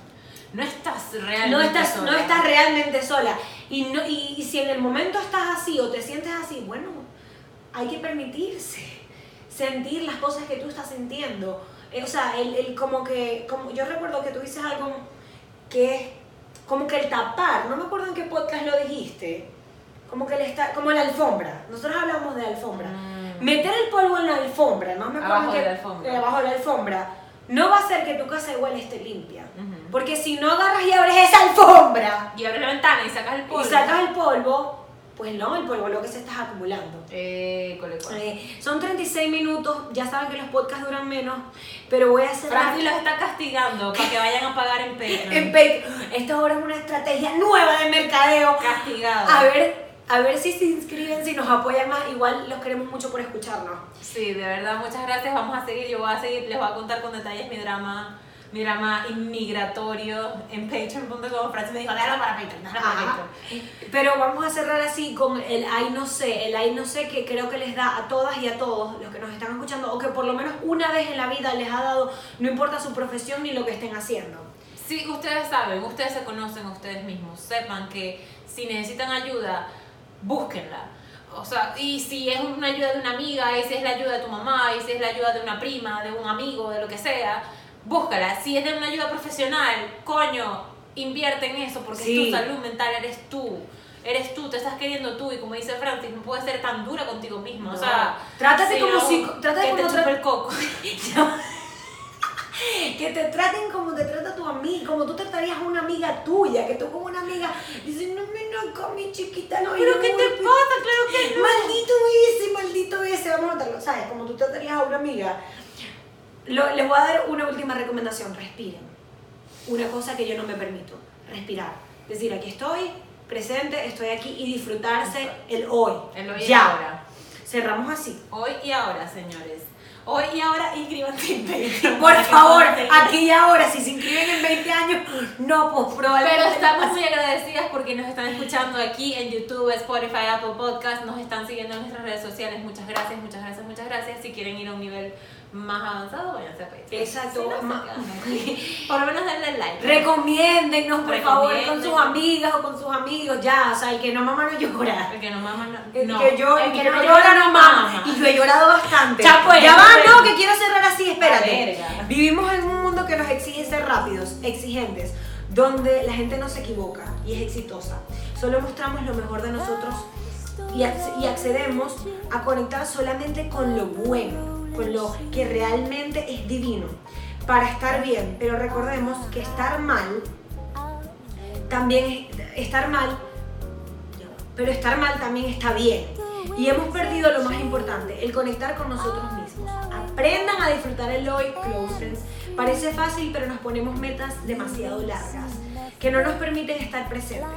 No estás realmente no estás, sola. no estás realmente sola. Y, no, y, y si en el momento estás así o te sientes así, bueno, hay que permitirse sentir las cosas que tú estás sintiendo. Eh, o sea, el, el como que, como, yo recuerdo que tú dices algo que es como que el tapar, no me acuerdo en qué podcast lo dijiste, como que el está, como la alfombra. Nosotros hablamos de alfombra. Mm. Meter el polvo en la alfombra, no me acuerdo Abajo en de la alfombra. abajo de la alfombra, no va a hacer que tu casa igual esté limpia. Porque si no agarras y abres esa alfombra Y abres la ventana y sacas el polvo. y sacas el polvo, pues no, el polvo lo que se está acumulando. Eh, cole, cole. Eh, son 36 minutos, ya saben que los podcasts duran menos, pero voy a hacer Francis los está castigando para que vayan a pagar en Patreon. [LAUGHS] en Patreon. Esto ahora es una estrategia nueva de mercadeo. Castigado. A ver, a ver si se inscriben, si nos apoyan más. Igual los queremos mucho por escucharnos. Sí, de verdad, muchas gracias. Vamos a seguir. Yo voy a seguir, les voy a contar con detalles mi drama mi drama inmigratorio en patreon.com. Francis me dijo, déjalo para Patreon, déjalo para. Patreon. Pero vamos a cerrar así con el ay no sé, el ay no sé que creo que les da a todas y a todos los que nos están escuchando, o que por lo menos una vez en la vida les ha dado, no importa su profesión ni lo que estén haciendo. Sí, ustedes saben, ustedes se conocen a ustedes mismos, sepan que si necesitan ayuda, búsquenla. O sea, y si es una ayuda de una amiga, y si es la ayuda de tu mamá, y si es la ayuda de una prima, de un amigo, de lo que sea, búscala. Si es de una ayuda profesional, coño, invierte en eso, porque Sí. es tu salud mental, eres tú. Eres tú, te estás queriendo tú, y como dice Francis, no puedes ser tan dura contigo mismo. O sea, Trátate como si- trátate que te como chupe el coco. [LAUGHS] [LAUGHS] Que te traten como te trata tu amiga, como tú tratarías a una amiga tuya, que tú como una amiga dices, no me no mi chiquita, no Pero no, ¿qué te pasa? Claro que no. Maldito ese, maldito ese, vamos a notarlo, ¿sabes? Como tú tratarías a una amiga. Lo- les voy a dar una última recomendación, respiren. Una cosa que yo no me permito, respirar. Decir, aquí estoy, presente, estoy aquí y disfrutarse el hoy. El hoy y ya. ahora. Cerramos así. Hoy y ahora, señores. Hoy y ahora, inscríbanse en Patreon. [LAUGHS] Por para que favor, aquí y ahora, si se inscriben en 20 años, no, pues probablemente. Pero estamos muy agradecidas porque nos están escuchando aquí en YouTube, Spotify, Apple Podcast, nos están siguiendo en nuestras redes sociales. Muchas gracias, muchas gracias, muchas gracias. Si quieren ir a un nivel más avanzado, váyanse a Patreon. Exacto, Si no, se. [LAUGHS] Por lo menos denle like. Recomiéndennos, por favor, con sus amigas o con sus amigos, ya, o sea, el que no mama no llora. El que no mama, no. El no. que, yo, El el que no llora no mama. Y yo he llorado bastante. Ya, pues, ya va, no, que quiero cerrar así, espérate. Vivimos en un mundo que nos exige ser rápidos, exigentes, donde la gente no se equivoca y es exitosa. Solo mostramos lo mejor de nosotros y, acce- y accedemos a conectar solamente con lo bueno, con lo que realmente es divino, para estar bien. Pero recordemos que estar mal, también es- estar mal pero estar mal también está bien. Y hemos perdido lo más importante, el conectar con nosotros mismos. Aprendan a disfrutar el hoy, close friends. Parece fácil, pero nos ponemos metas demasiado largas que no nos permiten estar presentes.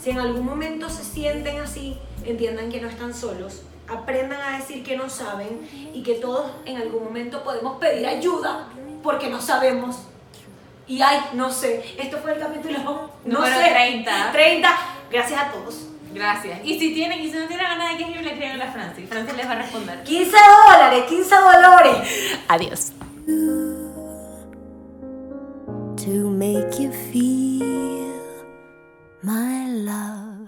Si en algún momento se sienten así, entiendan que no están solos. Aprendan a decir que no saben y que todos en algún momento podemos pedir ayuda porque no sabemos. Y ay, no sé, esto fue el capítulo no Número sé, 30. 30. Gracias a todos. Gracias. Y si tienen, y si no tienen ganas de que escriban, le escriban a la Francis. Francis les va a responder. 15 dólares, 15 dólares. Adiós. to make you feel my love.